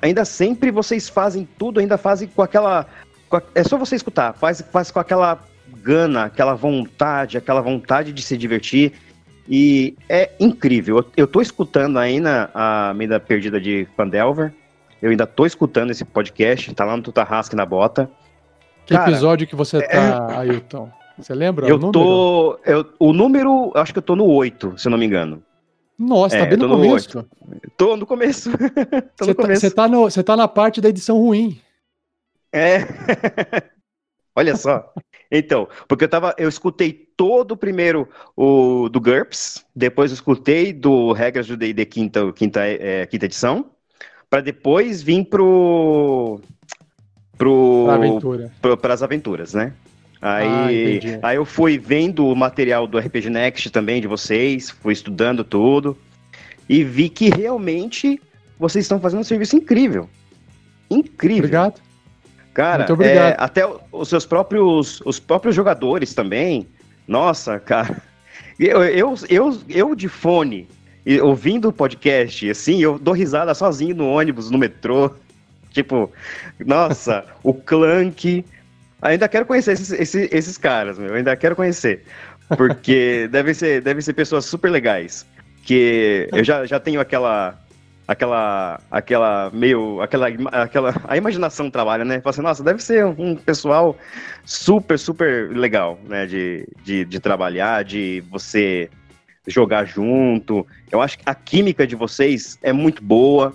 [SPEAKER 3] ainda sempre vocês fazem tudo, ainda fazem com aquela. Com a, é só você escutar, faz, faz com aquela gana, aquela vontade, aquela vontade de se divertir. E é incrível. Eu, tô escutando ainda a Meida Perdida de Fandelver. Eu ainda tô escutando esse podcast, tá lá no Tutarrasque na bota.
[SPEAKER 2] Que Cara, episódio que você tá, é... Ailton? Você lembra
[SPEAKER 3] eu o número? Tô, eu, o número, acho que eu tô no 8, se eu não me engano.
[SPEAKER 2] Nossa, tá é, tá bem no começo.
[SPEAKER 3] No tô no começo.
[SPEAKER 2] tô você, no tá, começo. Você, tá no, você tá na parte da edição ruim.
[SPEAKER 3] É. Olha só. Então, porque eu tava, eu escutei todo o primeiro o do GURPS, depois eu escutei do Regras do D&D quinta, quinta, é, quinta edição, para depois vir pro pro para as aventuras, né? Aí, ah, aí eu fui vendo o material do RPG Next também de vocês, fui estudando tudo e vi que realmente vocês estão fazendo um serviço incrível. Incrível.
[SPEAKER 2] Obrigado.
[SPEAKER 3] Cara, Muito obrigado. É, até os seus próprios, os próprios jogadores também. Nossa, cara. Eu, eu, eu, eu de fone, ouvindo o podcast, assim, eu dou risada sozinho no ônibus, no metrô. Tipo, nossa, o Clank. Ainda quero conhecer esses, esses, esses caras, meu. Ainda quero conhecer. Porque devem ser, devem ser pessoas super legais. Que eu já, já tenho aquela aquela, aquela meio, aquela, aquela, a imaginação trabalha, né? Fala assim, nossa, deve ser um pessoal super, super legal, né? De, de, de trabalhar, de você jogar junto. Eu acho que a química de vocês é muito boa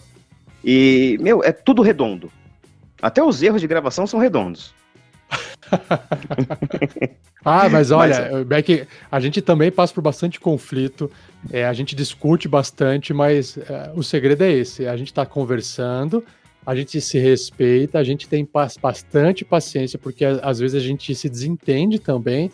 [SPEAKER 3] e, meu, é tudo redondo. Até os erros de gravação são redondos.
[SPEAKER 2] ah, mas olha, mas, Beck, a gente também passa por bastante conflito, é, a gente discute bastante, mas é, o segredo é esse: a gente está conversando, a gente se respeita, a gente tem bastante paciência, porque às vezes a gente se desentende também.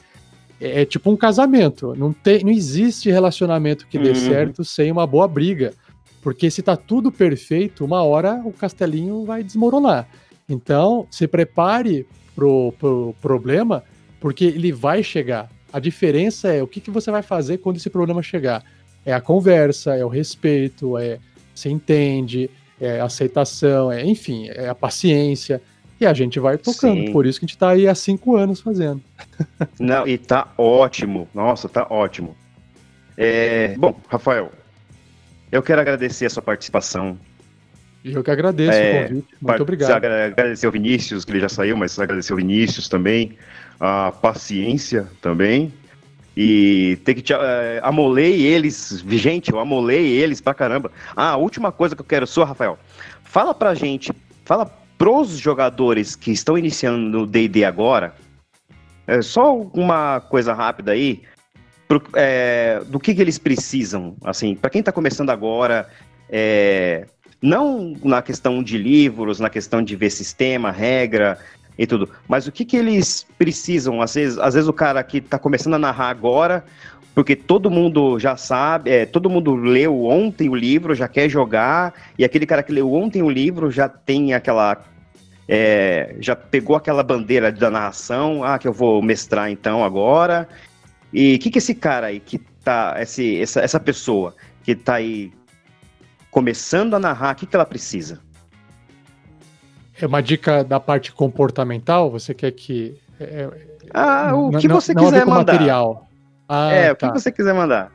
[SPEAKER 2] É, é tipo um casamento, não, tem, não existe relacionamento que dê uhum. certo sem uma boa briga. Porque se tá tudo perfeito, uma hora o castelinho vai desmoronar. Então, se prepare pro, pro problema, porque ele vai chegar. A diferença é o que, que você vai fazer quando esse problema chegar. É a conversa, é o respeito, é você entende, é aceitação, é, enfim, é a paciência. E a gente vai tocando. Sim. Por isso que a gente está aí há cinco anos fazendo.
[SPEAKER 3] Não, e tá ótimo. Nossa, tá ótimo. É, bom, Rafael, eu quero agradecer a sua participação.
[SPEAKER 2] Eu que agradeço é, o convite. Muito obrigado.
[SPEAKER 3] Agradecer ao Vinícius, que ele já saiu, mas agradecer ao Vinícius também. A paciência também. E ter que te, uh, amolei eles, gente, eu amolei eles pra caramba. Ah, a última coisa que eu quero só, Rafael, fala pra gente, fala pros jogadores que estão iniciando no D&D agora, é, só uma coisa rápida aí, pro, é, do que, que eles precisam, assim, para quem tá começando agora, é, não na questão de livros, na questão de ver sistema, regra e tudo, mas o que, que eles precisam? Às vezes, às vezes o cara que está começando a narrar agora, porque todo mundo já sabe, é, todo mundo leu ontem o livro, já quer jogar, e aquele cara que leu ontem o livro já tem aquela. É, já pegou aquela bandeira da narração, ah, que eu vou mestrar então agora. E o que, que esse cara aí que tá, esse, essa, essa pessoa que tá aí começando a narrar, o que, que ela precisa?
[SPEAKER 2] É uma dica da parte comportamental? Você quer que. É,
[SPEAKER 3] é ah, o que você não quiser mandar.
[SPEAKER 2] Material.
[SPEAKER 3] Ah, é, tá. o que você quiser mandar.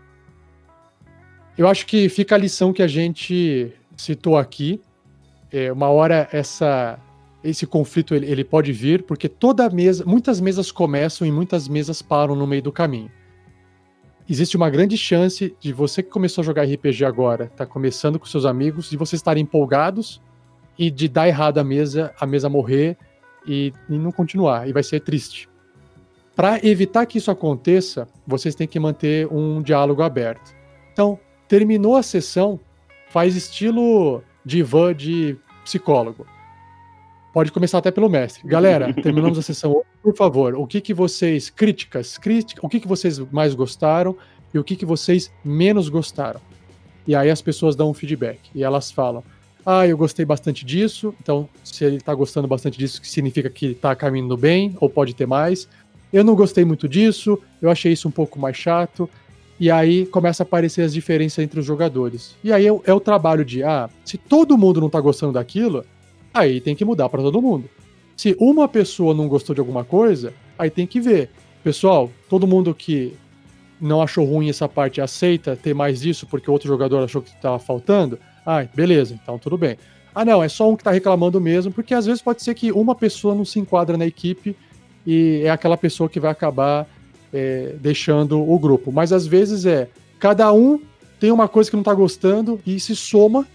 [SPEAKER 2] Eu acho que fica a lição que a gente citou aqui. É, uma hora essa, esse conflito ele, ele pode vir, porque toda mesa, muitas mesas começam e muitas mesas param no meio do caminho. Existe uma grande chance de você que começou a jogar RPG agora, tá começando com seus amigos, de vocês estarem empolgados e de dar errado a mesa, a mesa morrer e, e não continuar, e vai ser triste. Para evitar que isso aconteça, vocês têm que manter um diálogo aberto. Então, terminou a sessão, faz estilo divã de psicólogo. Pode começar até pelo mestre. Galera, terminamos a sessão. Por favor, o que que vocês críticas, crítica, o que que vocês mais gostaram e o que que vocês menos gostaram? E aí as pessoas dão um feedback e elas falam: ah, eu gostei bastante disso. Então, se ele está gostando bastante disso, significa que está caminhando bem, ou pode ter mais. Eu não gostei muito disso, eu achei isso um pouco mais chato. E aí começa a aparecer as diferenças entre os jogadores. E aí é, é o trabalho de, ah, se todo mundo não está gostando daquilo, aí tem que mudar para todo mundo. Se uma pessoa não gostou de alguma coisa, aí tem que ver. Pessoal, todo mundo que não achou ruim essa parte aceita ter mais disso porque outro jogador achou que estava faltando, ah, beleza, então tudo bem. Ah, não, é só um que tá reclamando mesmo, porque às vezes pode ser que uma pessoa não se enquadra na equipe e é aquela pessoa que vai acabar é, deixando o grupo. Mas às vezes é cada um tem uma coisa que não tá gostando e se soma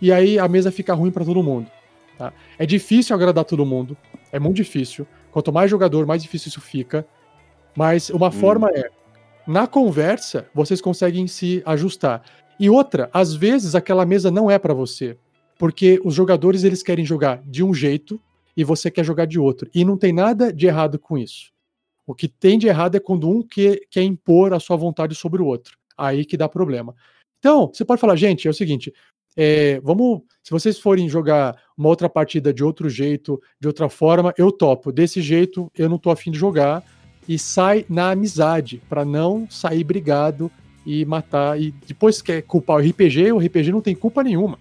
[SPEAKER 2] e aí a mesa fica ruim para todo mundo. Tá? É difícil agradar todo mundo, é muito difícil. Quanto mais jogador, mais difícil isso fica. Mas uma hum. forma é, na conversa, vocês conseguem se ajustar. E outra, às vezes aquela mesa não é para você, porque os jogadores eles querem jogar de um jeito e você quer jogar de outro. E não tem nada de errado com isso. O que tem de errado é quando um quer, quer impor a sua vontade sobre o outro. Aí que dá problema. Então, você pode falar, gente, é o seguinte, é, vamos, se vocês forem jogar uma outra partida de outro jeito, de outra forma, eu topo. Desse jeito, eu não tô afim de jogar. E sai na amizade, para não sair brigado e matar. E depois quer culpar o RPG, o RPG não tem culpa nenhuma.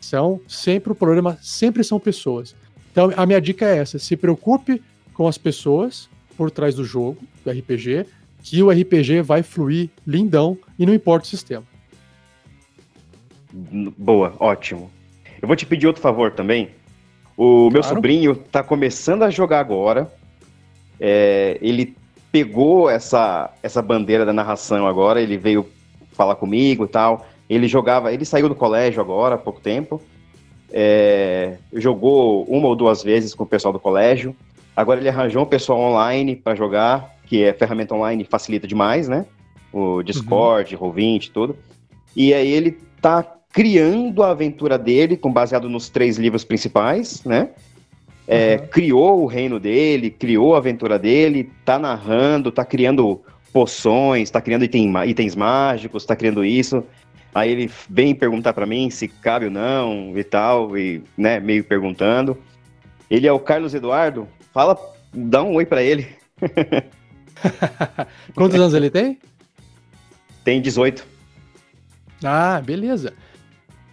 [SPEAKER 2] São sempre o problema, sempre são pessoas. Então a minha dica é essa: se preocupe com as pessoas por trás do jogo, do RPG, que o RPG vai fluir lindão e não importa o sistema.
[SPEAKER 3] Boa, ótimo. Eu vou te pedir outro favor também. O claro. meu sobrinho está começando a jogar agora. É, ele pegou essa, essa bandeira da narração agora, ele veio falar comigo e tal. Ele jogava, ele saiu do colégio agora há pouco tempo. É, jogou uma ou duas vezes com o pessoal do colégio. Agora ele arranjou um pessoal online para jogar, que é ferramenta online facilita demais, né? O Discord, uhum. Roll20 tudo. E aí ele tá criando a aventura dele, com baseado nos três livros principais, né? é, uhum. criou o reino dele, criou a aventura dele, tá narrando, tá criando poções, tá criando item, itens mágicos, tá criando isso. Aí ele vem perguntar para mim se cabe ou não e tal, e né, meio perguntando. Ele é o Carlos Eduardo. Fala, dá um oi para ele.
[SPEAKER 2] Quantos anos ele tem?
[SPEAKER 3] Tem 18.
[SPEAKER 2] Ah, beleza.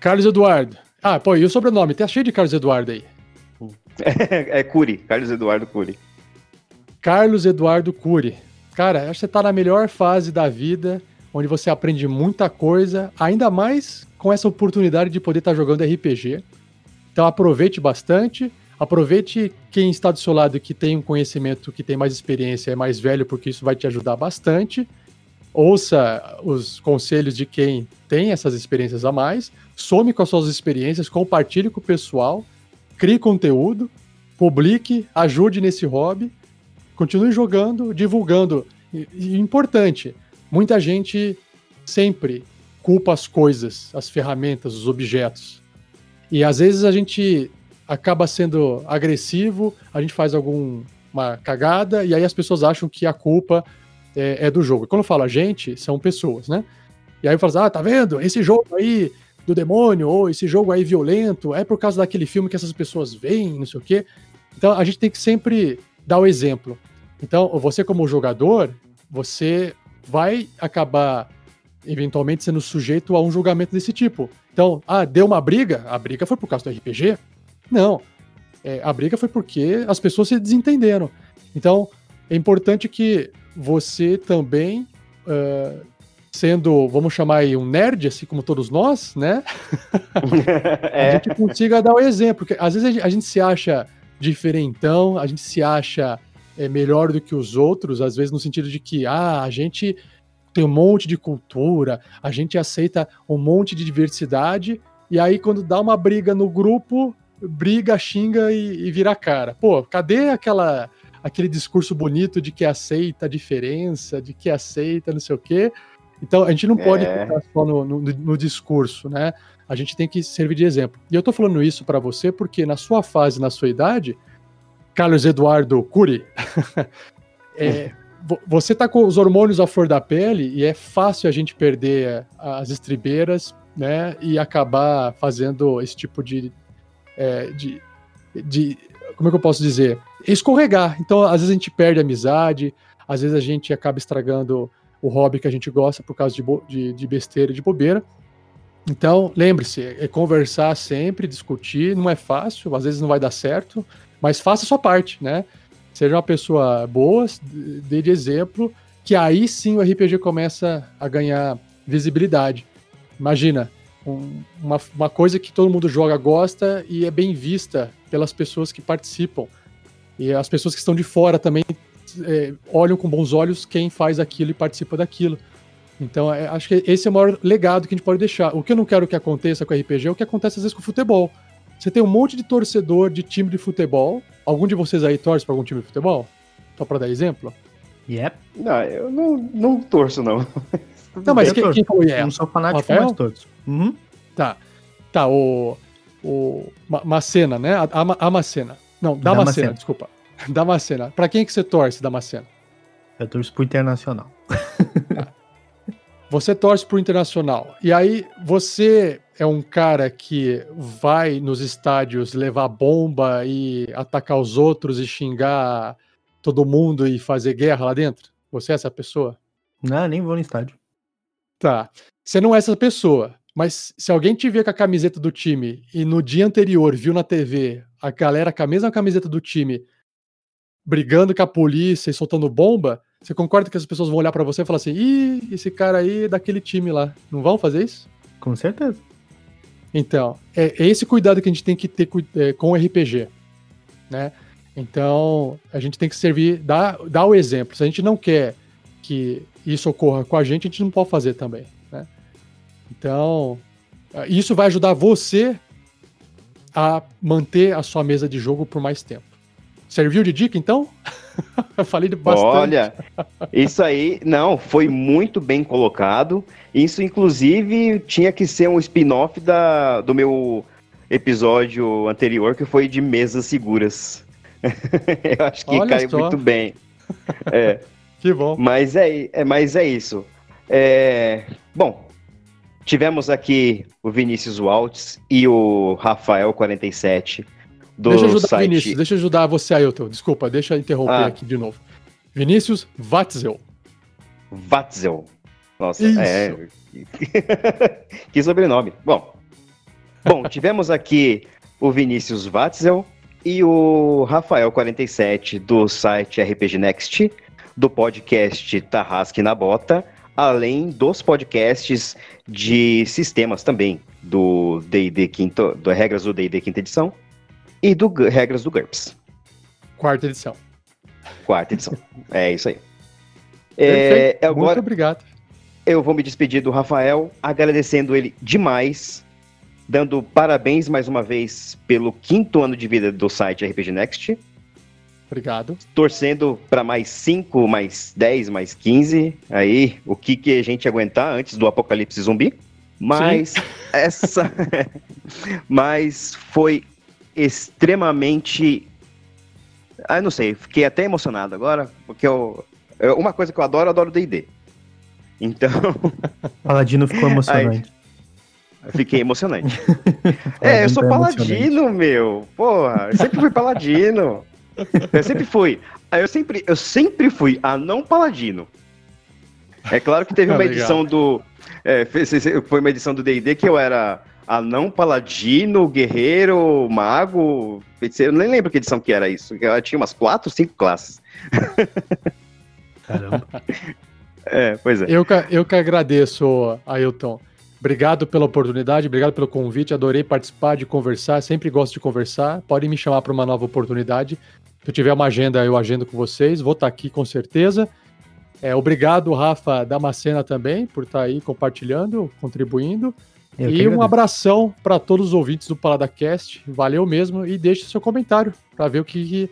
[SPEAKER 2] Carlos Eduardo. Ah, pô, e o sobrenome? Tá cheio de Carlos Eduardo aí.
[SPEAKER 3] É, é Cury, Carlos Eduardo Cury.
[SPEAKER 2] Carlos Eduardo Cury. Cara, acho que você tá na melhor fase da vida, onde você aprende muita coisa, ainda mais com essa oportunidade de poder estar tá jogando RPG. Então aproveite bastante, aproveite quem está do seu lado que tem um conhecimento, que tem mais experiência, é mais velho, porque isso vai te ajudar bastante. Ouça os conselhos de quem tem essas experiências a mais, some com as suas experiências, compartilhe com o pessoal crie conteúdo, publique, ajude nesse hobby, continue jogando, divulgando. E, importante, muita gente sempre culpa as coisas, as ferramentas, os objetos. E às vezes a gente acaba sendo agressivo, a gente faz alguma cagada e aí as pessoas acham que a culpa é, é do jogo. E quando eu falo a gente, são pessoas, né? E aí eu falo assim, ah, tá vendo? Esse jogo aí do demônio, ou esse jogo aí violento, é por causa daquele filme que essas pessoas veem, não sei o quê. Então a gente tem que sempre dar o exemplo. Então, você como jogador, você vai acabar eventualmente sendo sujeito a um julgamento desse tipo. Então, ah, deu uma briga? A briga foi por causa do RPG? Não. É, a briga foi porque as pessoas se desentenderam. Então, é importante que você também, uh, sendo, vamos chamar aí, um nerd, assim como todos nós, né? é. a gente consiga dar o exemplo. Porque às vezes a gente, a gente se acha diferentão, a gente se acha é, melhor do que os outros, às vezes no sentido de que, ah, a gente tem um monte de cultura, a gente aceita um monte de diversidade, e aí quando dá uma briga no grupo, briga, xinga e, e vira cara. Pô, cadê aquela aquele discurso bonito de que aceita a diferença, de que aceita não sei o quê? Então a gente não pode é. ficar só no, no, no, discurso, né? A gente tem que servir de exemplo. E eu tô falando isso para você porque na sua fase, na sua idade, Carlos Eduardo Cury, é, você tá com os hormônios à flor da pele e é fácil a gente perder as estribeiras, né? E acabar fazendo esse tipo de, é, de, de. Como é que eu posso dizer? Escorregar. Então, às vezes a gente perde a amizade, às vezes a gente acaba estragando o hobby que a gente gosta por causa de, de, de besteira e de bobeira. Então, lembre-se, é conversar sempre, discutir, não é fácil, às vezes não vai dar certo, mas faça a sua parte, né? seja uma pessoa boa, dê de exemplo, que aí sim o RPG começa a ganhar visibilidade. Imagina, um, uma, uma coisa que todo mundo joga, gosta e é bem vista pelas pessoas que participam. E as pessoas que estão de fora também é, olham com bons olhos quem faz aquilo e participa daquilo. Então, é, acho que esse é o maior legado que a gente pode deixar. O que eu não quero que aconteça com o RPG é o que acontece às vezes com o futebol. Você tem um monte de torcedor de time de futebol. Algum de vocês aí torce para algum time de futebol? Só para dar exemplo?
[SPEAKER 3] Yep. Não, eu não, não torço, não.
[SPEAKER 2] Não, mas quem, quem foi? É?
[SPEAKER 4] Eu não sou fanático, mas torço.
[SPEAKER 2] Uhum. Tá. Tá, o. O. Macena, né? A, a, a Macena. Não, Damascena, Macena, desculpa. Damascena. Pra quem que você torce, Damascena?
[SPEAKER 4] Eu torço pro Internacional.
[SPEAKER 2] Você torce pro Internacional. E aí, você é um cara que vai nos estádios levar bomba e atacar os outros e xingar todo mundo e fazer guerra lá dentro? Você é essa pessoa?
[SPEAKER 4] Não, nem vou no estádio.
[SPEAKER 2] Tá. Você não é essa pessoa. Mas se alguém te ver com a camiseta do time e no dia anterior viu na TV a galera com a mesma camiseta do time brigando com a polícia e soltando bomba, você concorda que as pessoas vão olhar para você e falar assim: ih, esse cara aí é daquele time lá. Não vão fazer isso?
[SPEAKER 4] Com certeza.
[SPEAKER 2] Então, é, é esse cuidado que a gente tem que ter é, com o RPG, né? Então, a gente tem que servir, dar, dar o exemplo. Se a gente não quer que isso ocorra com a gente, a gente não pode fazer também, né? Então, isso vai ajudar você a manter a sua mesa de jogo por mais tempo. Serviu de dica, então?
[SPEAKER 3] Eu falei de bastante. Olha, isso aí, não, foi muito bem colocado. Isso, inclusive, tinha que ser um spin-off do meu episódio anterior, que foi de mesas seguras. Eu acho que Olha caiu só. muito bem. É.
[SPEAKER 2] que bom.
[SPEAKER 3] Mas é, é, mas é isso. É, bom, tivemos aqui o Vinícius Waltz e o Rafael47 do
[SPEAKER 2] deixa eu ajudar
[SPEAKER 3] site...
[SPEAKER 2] Vinícius, deixa eu ajudar você, Ailton. Desculpa, deixa eu interromper ah. aqui de novo. Vinícius Watzel.
[SPEAKER 3] Watzel. Nossa, Isso. é. que sobrenome. Bom, bom, tivemos aqui o Vinícius Watzel e o Rafael47 do site RPG Next, do podcast Tarrasque na Bota, além dos podcasts de sistemas também, do D&D quinto, do regras do D&D quinta edição e do regras do GURPS.
[SPEAKER 2] Quarta edição.
[SPEAKER 3] Quarta edição. é isso aí.
[SPEAKER 2] É, agora, Muito obrigado.
[SPEAKER 3] Eu vou me despedir do Rafael, agradecendo ele demais, dando parabéns mais uma vez pelo quinto ano de vida do site RPG Next.
[SPEAKER 2] Obrigado.
[SPEAKER 3] Torcendo para mais 5, mais 10, mais 15. Aí, o que, que a gente aguentar antes do apocalipse zumbi. Mas Sim. essa. Mas foi extremamente. Ah, não sei, fiquei até emocionado agora, porque eu, eu uma coisa que eu adoro, eu adoro DD. Então.
[SPEAKER 4] Paladino ficou emocionante.
[SPEAKER 3] Aí, fiquei emocionante. é, eu sou paladino, meu. Porra, eu sempre fui paladino. Eu sempre fui. Eu sempre, eu sempre fui a não paladino. É claro que teve uma edição do. É, foi uma edição do DD que eu era anão, paladino, guerreiro, mago, feiticeiro. Nem lembro que edição que era isso. Eu tinha umas quatro, cinco classes.
[SPEAKER 2] Caramba. é, pois é. Eu, eu que agradeço, Ailton. Obrigado pela oportunidade, obrigado pelo convite. Adorei participar, de conversar. Sempre gosto de conversar. Podem me chamar para uma nova oportunidade. Se eu tiver uma agenda, eu agendo com vocês. Vou estar aqui com certeza. É, obrigado, Rafa Damascena, também, por estar aí compartilhando, contribuindo. Eu e um abração para todos os ouvintes do PaladaCast. Valeu mesmo. E deixe seu comentário para ver o que.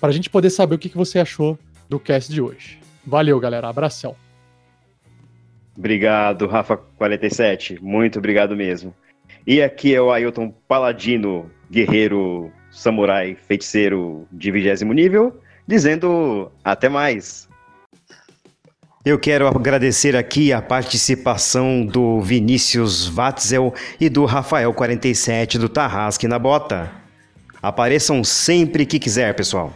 [SPEAKER 2] para a gente poder saber o que você achou do cast de hoje. Valeu, galera. Abração.
[SPEAKER 3] Obrigado, Rafa47. Muito obrigado mesmo. E aqui é o Ailton Paladino, guerreiro, samurai, feiticeiro de vigésimo nível, dizendo até mais.
[SPEAKER 1] Eu quero agradecer aqui a participação do Vinícius Watzel e do Rafael47 do Tarrasque na Bota. Apareçam sempre que quiser, pessoal.